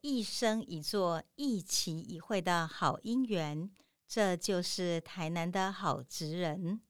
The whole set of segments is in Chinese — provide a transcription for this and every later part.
一生一座一期一会的好姻缘。这就是台南的好职人。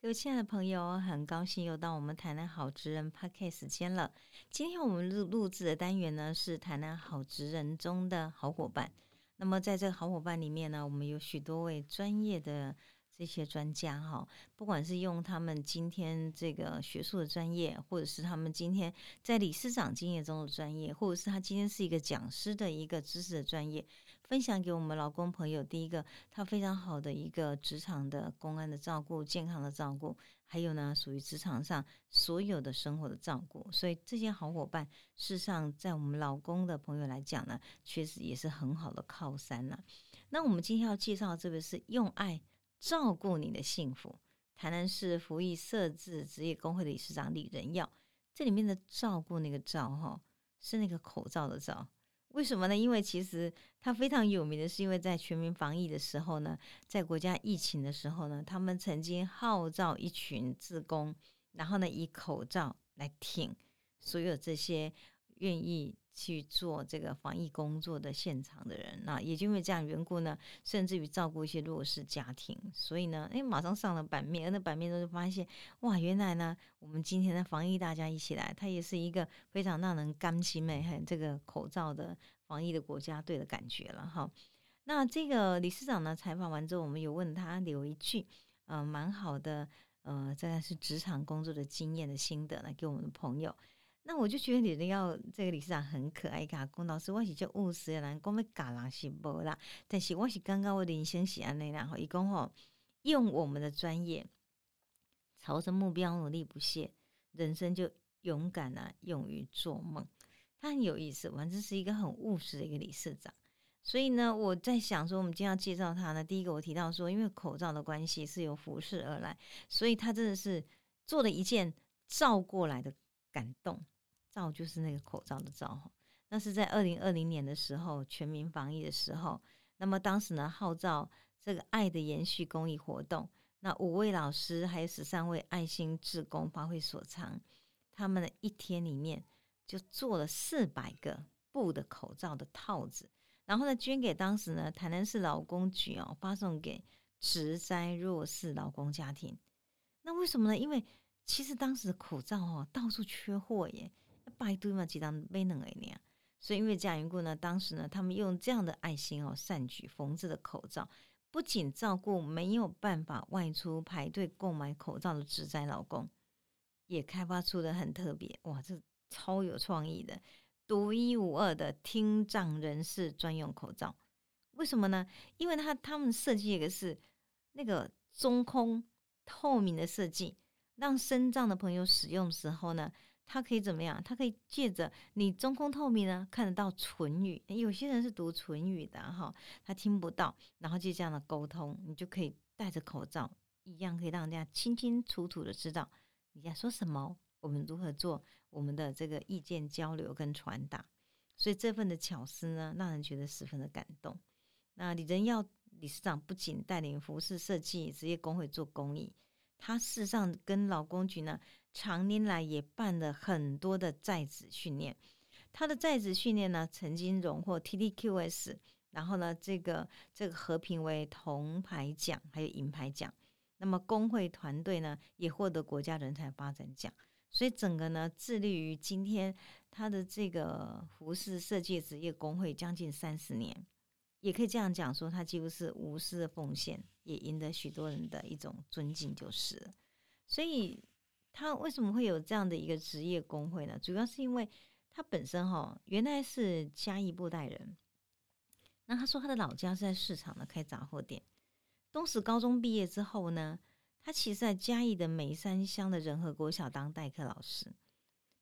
各位亲爱的朋友，很高兴又到我们台南好职人 PARK 时间了。今天我们录录制的单元呢，是台南好职人中的好伙伴。那么在这个好伙伴里面呢，我们有许多位专业的。这些专家哈，不管是用他们今天这个学术的专业，或者是他们今天在理事长经验中的专业，或者是他今天是一个讲师的一个知识的专业，分享给我们劳工朋友。第一个，他非常好的一个职场的公安的照顾、健康的照顾，还有呢，属于职场上所有的生活的照顾。所以这些好伙伴，事实上在我们劳工的朋友来讲呢，确实也是很好的靠山了。那我们今天要介绍这个是用爱。照顾你的幸福，台南市服役设置职业工会的理事长李仁耀，这里面的照顾那个照哈，是那个口罩的罩，为什么呢？因为其实他非常有名的是，因为在全民防疫的时候呢，在国家疫情的时候呢，他们曾经号召一群自工，然后呢以口罩来挺所有这些愿意。去做这个防疫工作的现场的人，那也就因为这样缘故呢，甚至于照顾一些弱势家庭，所以呢，哎，马上上了版面，而那版面都是发现，哇，原来呢，我们今天的防疫大家一起来，它也是一个非常让人甘心美很这个口罩的防疫的国家队的感觉了哈。那这个理事长呢，采访完之后，我们有问他留一句，嗯，蛮好的，呃，这个是职场工作的经验的心得来给我们的朋友。那我就觉得你的要这个理事长很可爱，甲公老师我是叫务实的人，讲要嘎人是无啦，但是我是刚刚我人生是安尼啦，吼，伊讲吼，用我们的专业，朝着目标努力不懈，人生就勇敢啊，勇于做梦。他很有意思，反正是一个很务实的一个理事长。所以呢，我在想说，我们今天要介绍他呢，第一个我提到说，因为口罩的关系是由服饰而来，所以他真的是做了一件照过来的感动。罩就是那个口罩的罩那是在二零二零年的时候，全民防疫的时候，那么当时呢号召这个爱的延续公益活动，那五位老师还有十三位爱心志工发挥所长，他们的一天里面就做了四百个布的口罩的套子，然后呢捐给当时呢台南市劳工局哦，发送给直灾弱势劳工家庭。那为什么呢？因为其实当时的口罩哦到处缺货耶。拜堆嘛，几张没能哎呀，所以因为这样缘故呢，当时呢，他们用这样的爱心哦，善举缝制的口罩，不仅照顾没有办法外出排队购买口罩的职灾老公，也开发出的很特别哇，这超有创意的、独一无二的听障人士专用口罩。为什么呢？因为他他们设计一个是那个中空透明的设计，让身障的朋友使用的时候呢。它可以怎么样？它可以借着你中空透明呢，看得到唇语。有些人是读唇语的哈，他听不到，然后就这样的沟通，你就可以戴着口罩，一样可以让人家清清楚楚的知道你在说什么。我们如何做我们的这个意见交流跟传达？所以这份的巧思呢，让人觉得十分的感动。那李仁耀理事长不仅带领服饰设计职业工会做公益，他事实上跟劳工局呢。常年来也办了很多的在职训练，他的在职训练呢，曾经荣获 T D Q S，然后呢，这个这个和平为铜牌奖，还有银牌奖。那么工会团队呢，也获得国家人才发展奖。所以整个呢，致力于今天他的这个服饰设计职业工会将近三十年，也可以这样讲说，他几乎是无私的奉献，也赢得许多人的一种尊敬，就是。所以。他为什么会有这样的一个职业工会呢？主要是因为他本身哈原来是嘉义布袋人，那他说他的老家是在市场呢开杂货店。东石高中毕业之后呢，他其实在嘉义的梅山乡的仁和国小当代课老师。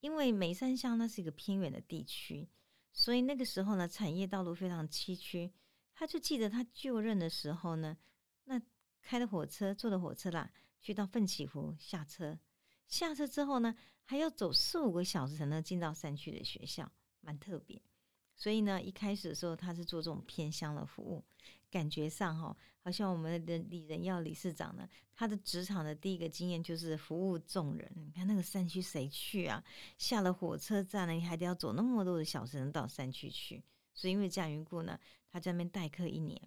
因为梅山乡那是一个偏远的地区，所以那个时候呢产业道路非常崎岖。他就记得他就任的时候呢，那开的火车坐的火车啦，去到奋起湖下车。下车之后呢，还要走四五个小时才能进到山区的学校，蛮特别。所以呢，一开始的时候他是做这种偏乡的服务，感觉上哈，好像我们的李仁耀理事长呢，他的职场的第一个经验就是服务众人。你看那个山区谁去啊？下了火车站呢，你还得要走那么多的小时能到山区去。所以因为这样缘故呢，他在那边代课一年。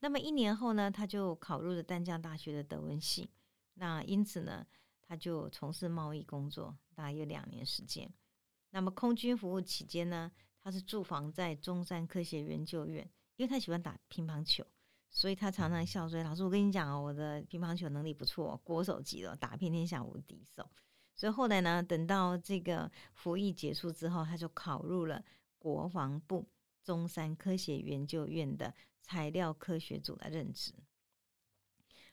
那么一年后呢，他就考入了淡江大学的德文系。那因此呢，他就从事贸易工作，大概有两年时间。那么空军服务期间呢，他是驻防在中山科学研究院，因为他喜欢打乒乓球，所以他常常笑说：“老师，我跟你讲哦，我的乒乓球能力不错，国手级的，打遍天下无敌手。”所以后来呢，等到这个服役结束之后，他就考入了国防部中山科学研究院的材料科学组来任职。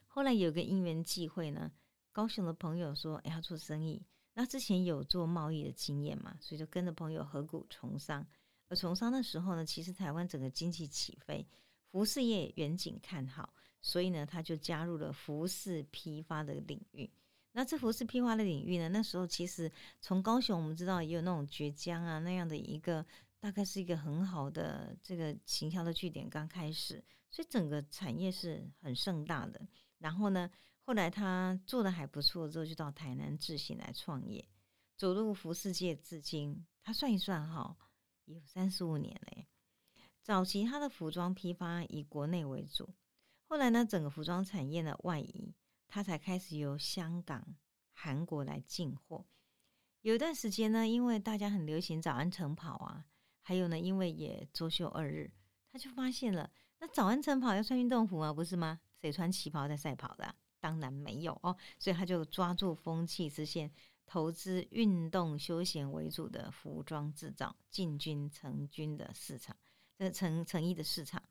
后来有个因缘际会呢，高雄的朋友说：“哎，要做生意。”那之前有做贸易的经验嘛，所以就跟着朋友合股从商。而从商的时候呢，其实台湾整个经济起飞，服饰业远景看好，所以呢，他就加入了服饰批发的领域。那这服饰批发的领域呢，那时候其实从高雄我们知道也有那种绝江啊那样的一个，大概是一个很好的这个行销的据点刚开始，所以整个产业是很盛大的。然后呢？后来他做的还不错，之后就到台南自行来创业，走入服饰界至今，他算一算哈，有三十五年嘞。早期他的服装批发以国内为主，后来呢，整个服装产业的外移，他才开始由香港、韩国来进货。有一段时间呢，因为大家很流行早安晨跑啊，还有呢，因为也周休二日，他就发现了，那早安晨跑要穿运动服啊，不是吗？谁穿旗袍在赛跑的？当然没有哦，所以他就抓住风气之线，投资运动休闲为主的服装制造，进军成军的市场，这成成衣的市场。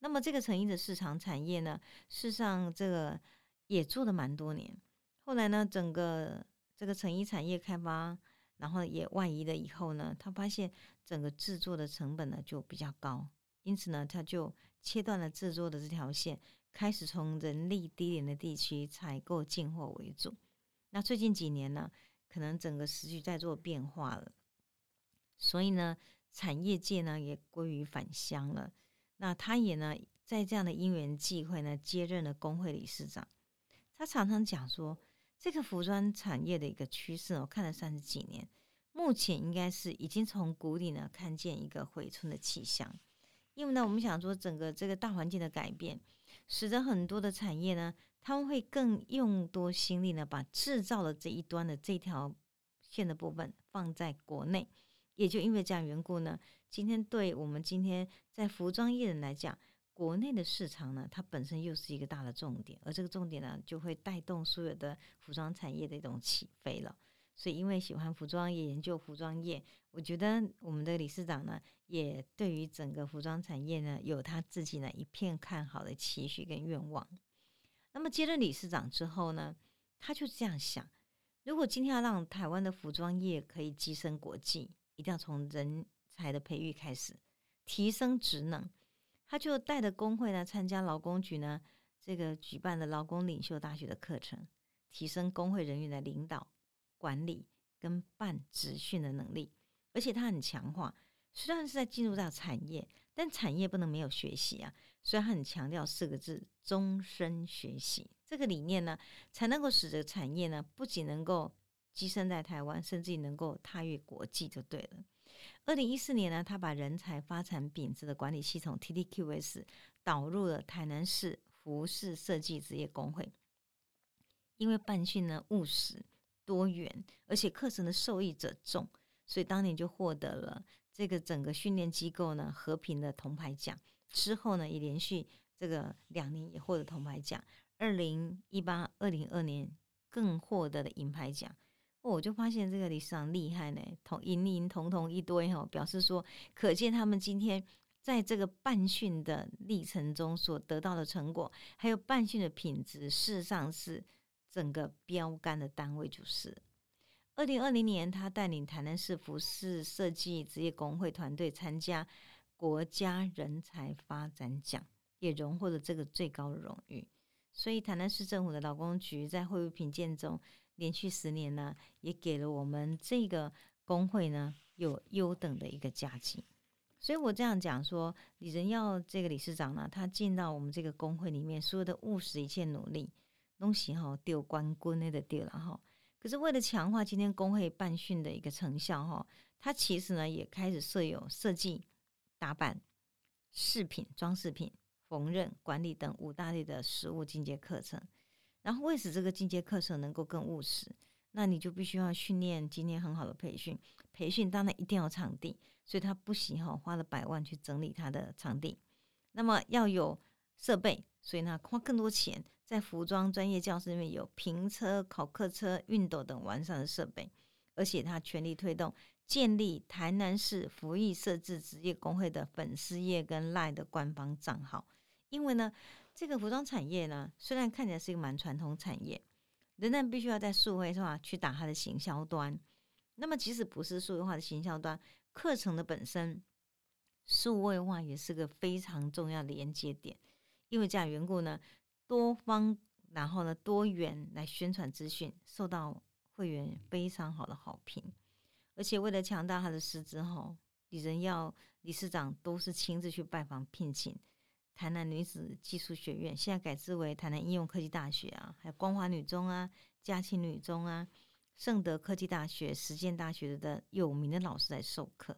那么这个成衣的市场产业呢，事实上这个也做了蛮多年。后来呢，整个这个成衣产业开发，然后也外移了以后呢，他发现整个制作的成本呢就比较高，因此呢，他就切断了制作的这条线。开始从人力低廉的地区采购进货为主。那最近几年呢，可能整个时局在做变化了，所以呢，产业界呢也归于返乡了。那他也呢，在这样的因缘际会呢，接任了工会理事长。他常常讲说，这个服装产业的一个趋势，我看了三十几年，目前应该是已经从谷底呢看见一个回春的气象。因为呢，我们想说整个这个大环境的改变。使得很多的产业呢，他们会更用多心力呢，把制造的这一端的这条线的部分放在国内。也就因为这样缘故呢，今天对我们今天在服装业人来讲，国内的市场呢，它本身又是一个大的重点，而这个重点呢，就会带动所有的服装产业的一种起飞了。所以，因为喜欢服装业、研究服装业，我觉得我们的理事长呢，也对于整个服装产业呢，有他自己呢一片看好的期许跟愿望。那么接任理事长之后呢，他就这样想：如果今天要让台湾的服装业可以跻身国际，一定要从人才的培育开始，提升职能。他就带着工会呢，参加劳工局呢这个举办的劳工领袖大学的课程，提升工会人员的领导。管理跟办职训的能力，而且他很强化。虽然是在进入到产业，但产业不能没有学习啊，所以他很强调四个字：终身学习。这个理念呢，才能够使得产业呢，不仅能够跻身在台湾，甚至能够踏越国际，就对了。二零一四年呢，他把人才发展品质的管理系统 TDQS 导入了台南市服饰设计职业工会，因为办训呢务实。多元，而且课程的受益者众，所以当年就获得了这个整个训练机构呢和平的铜牌奖。之后呢，也连续这个两年也获得铜牌奖。二零一八、二零二年更获得了银牌奖。我就发现这个理事长厉害呢，同银银铜铜一堆哈，表示说，可见他们今天在这个办训的历程中所得到的成果，还有办训的品质，事实上是。整个标杆的单位就是二零二零年，他带领台南市服饰设计职业工会团队参加国家人才发展奖，也荣获了这个最高的荣誉。所以台南市政府的劳工局在会务评鉴中，连续十年呢，也给了我们这个工会呢有优等的一个佳绩。所以我这样讲说，李仁耀这个理事长呢，他进到我们这个工会里面，所有的务实一切努力，东西哈丢官棍那的丢了哈。可是为了强化今天工会办训的一个成效哈，他其实呢也开始设有设计、打扮、饰品、装饰品、缝纫、管理等五大类的实物进阶课程。然后为使这个进阶课程能够更务实，那你就必须要训练今天很好的培训。培训当然一定要场地，所以他不行哈，花了百万去整理他的场地。那么要有设备，所以呢花更多钱在服装专业教室里面有评车、考客车、熨斗等完善的设备，而且他全力推动建立台南市服役设置职业工会的粉丝页跟赖的官方账号，因为呢。这个服装产业呢，虽然看起来是一个蛮传统产业，仍然必须要在数位化去打它的行销端。那么，即使不是数位化的行销端，课程的本身数位化也是个非常重要的连接点。因为这样缘故呢，多方然后呢多元来宣传资讯，受到会员非常好的好评。而且为了强大他的师资，哈，李仁耀理事长都是亲自去拜访聘请。台南女子技术学院现在改制为台南应用科技大学啊，还有光华女中啊、嘉庆女中啊、圣德科技大学、实践大学的有名的老师来授课。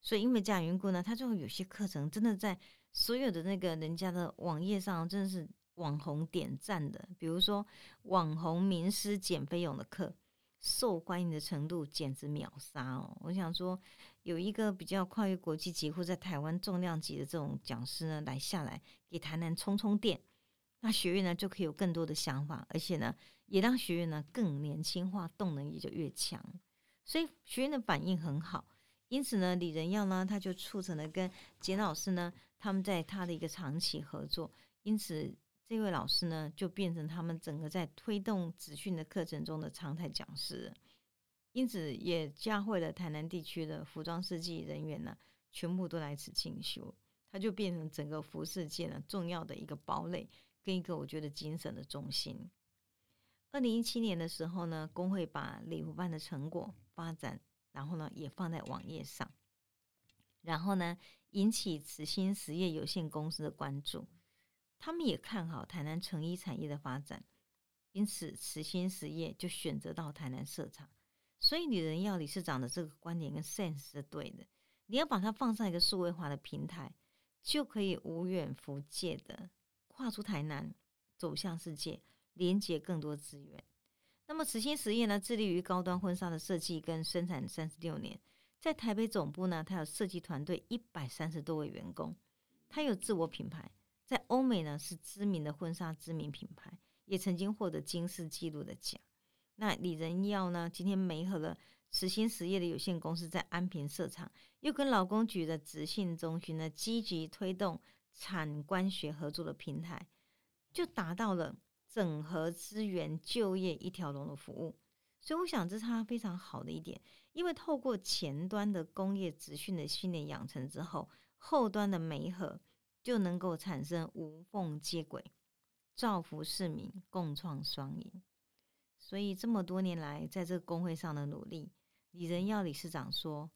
所以因为这样缘故呢，他就有些课程真的在所有的那个人家的网页上真的是网红点赞的，比如说网红名师减肥勇的课。受欢迎的程度简直秒杀哦！我想说，有一个比较跨越国际级或在台湾重量级的这种讲师呢，来下来给台南充充电，那学院呢就可以有更多的想法，而且呢，也让学院呢更年轻化，动能也就越强。所以学院的反应很好，因此呢，李仁耀呢他就促成了跟简老师呢他们在他的一个长期合作，因此。这位老师呢，就变成他们整个在推动资训的课程中的常态讲师，因此也教会了台南地区的服装设计人员呢，全部都来此进修，他就变成整个服饰界呢重要的一个堡垒，跟一个我觉得精神的中心。二零一七年的时候呢，工会把礼服办的成果发展，然后呢也放在网页上，然后呢引起慈心实业有限公司的关注。他们也看好台南成衣产业的发展，因此慈心实业就选择到台南设厂。所以，女人要理事长的这个观点跟 sense 是对的。你要把它放上一个数位化的平台，就可以无远弗届的跨出台南，走向世界，连接更多资源。那么，慈心实业呢，致力于高端婚纱的设计跟生产三十六年，在台北总部呢，它有设计团队一百三十多位员工，它有自我品牌。在欧美呢，是知名的婚纱知名品牌，也曾经获得金氏纪录的奖。那李仁耀呢，今天没和了慈心实业的有限公司在安平设厂，又跟劳工局的直信中心呢，积极推动产官学合作的平台，就达到了整合资源、就业一条龙的服务。所以，我想这是他非常好的一点，因为透过前端的工业资讯的训练养成之后，后端的媒合。就能够产生无缝接轨，造福市民，共创双赢。所以这么多年来，在这个工会上的努力，李仁耀理事长说，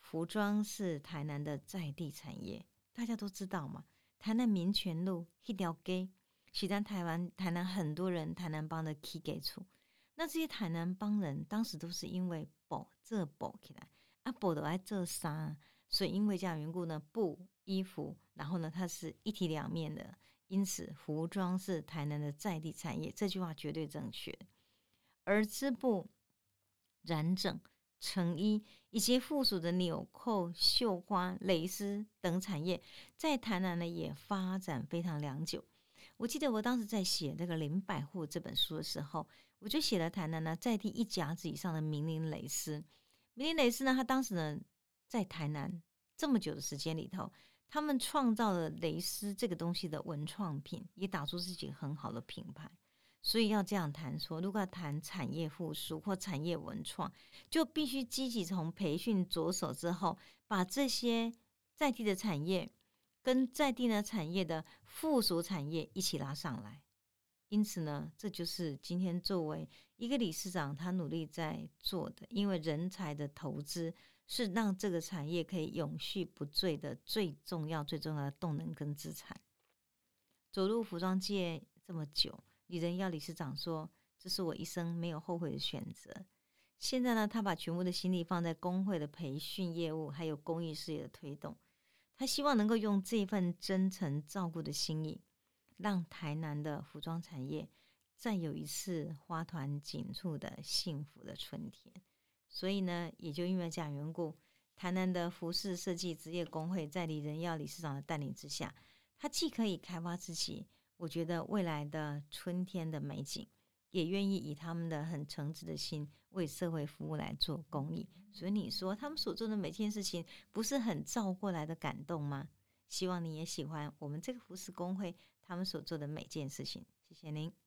服装是台南的在地产业。大家都知道嘛，台南民权路一条街，是咱台湾台南很多人台南帮的起给处。那这些台南帮人，当时都是因为补这补起来，啊补的爱这衫，所以因为这样缘故呢，布衣服。然后呢，它是一体两面的，因此服装是台南的在地产业，这句话绝对正确。而织布、染整、成衣以及附属的纽扣、绣花、蕾丝等产业，在台南呢也发展非常良久。我记得我当时在写那个林百货这本书的时候，我就写了台南呢在地一甲子以上的名林蕾丝。名林蕾丝呢，它当时呢在台南这么久的时间里头。他们创造了蕾丝这个东西的文创品，也打出自己很好的品牌。所以要这样谈说，如果要谈产业复苏或产业文创，就必须积极从培训着手，之后把这些在地的产业跟在地的产业的附属产业一起拉上来。因此呢，这就是今天作为一个理事长他努力在做的，因为人才的投资是让这个产业可以永续不坠的最重要、最重要的动能跟资产。走入服装界这么久，李仁耀理事长说：“这是我一生没有后悔的选择。”现在呢，他把全部的心力放在工会的培训业务，还有公益事业的推动。他希望能够用这份真诚照顾的心意，让台南的服装产业。再有一次花团锦簇的幸福的春天，所以呢，也就因为这样缘故，台南的服饰设计职业工会在李仁耀理事长的带领之下，他既可以开发自己，我觉得未来的春天的美景，也愿意以他们的很诚挚的心为社会服务来做公益。所以你说他们所做的每件事情，不是很照过来的感动吗？希望你也喜欢我们这个服饰工会他们所做的每件事情。谢谢您。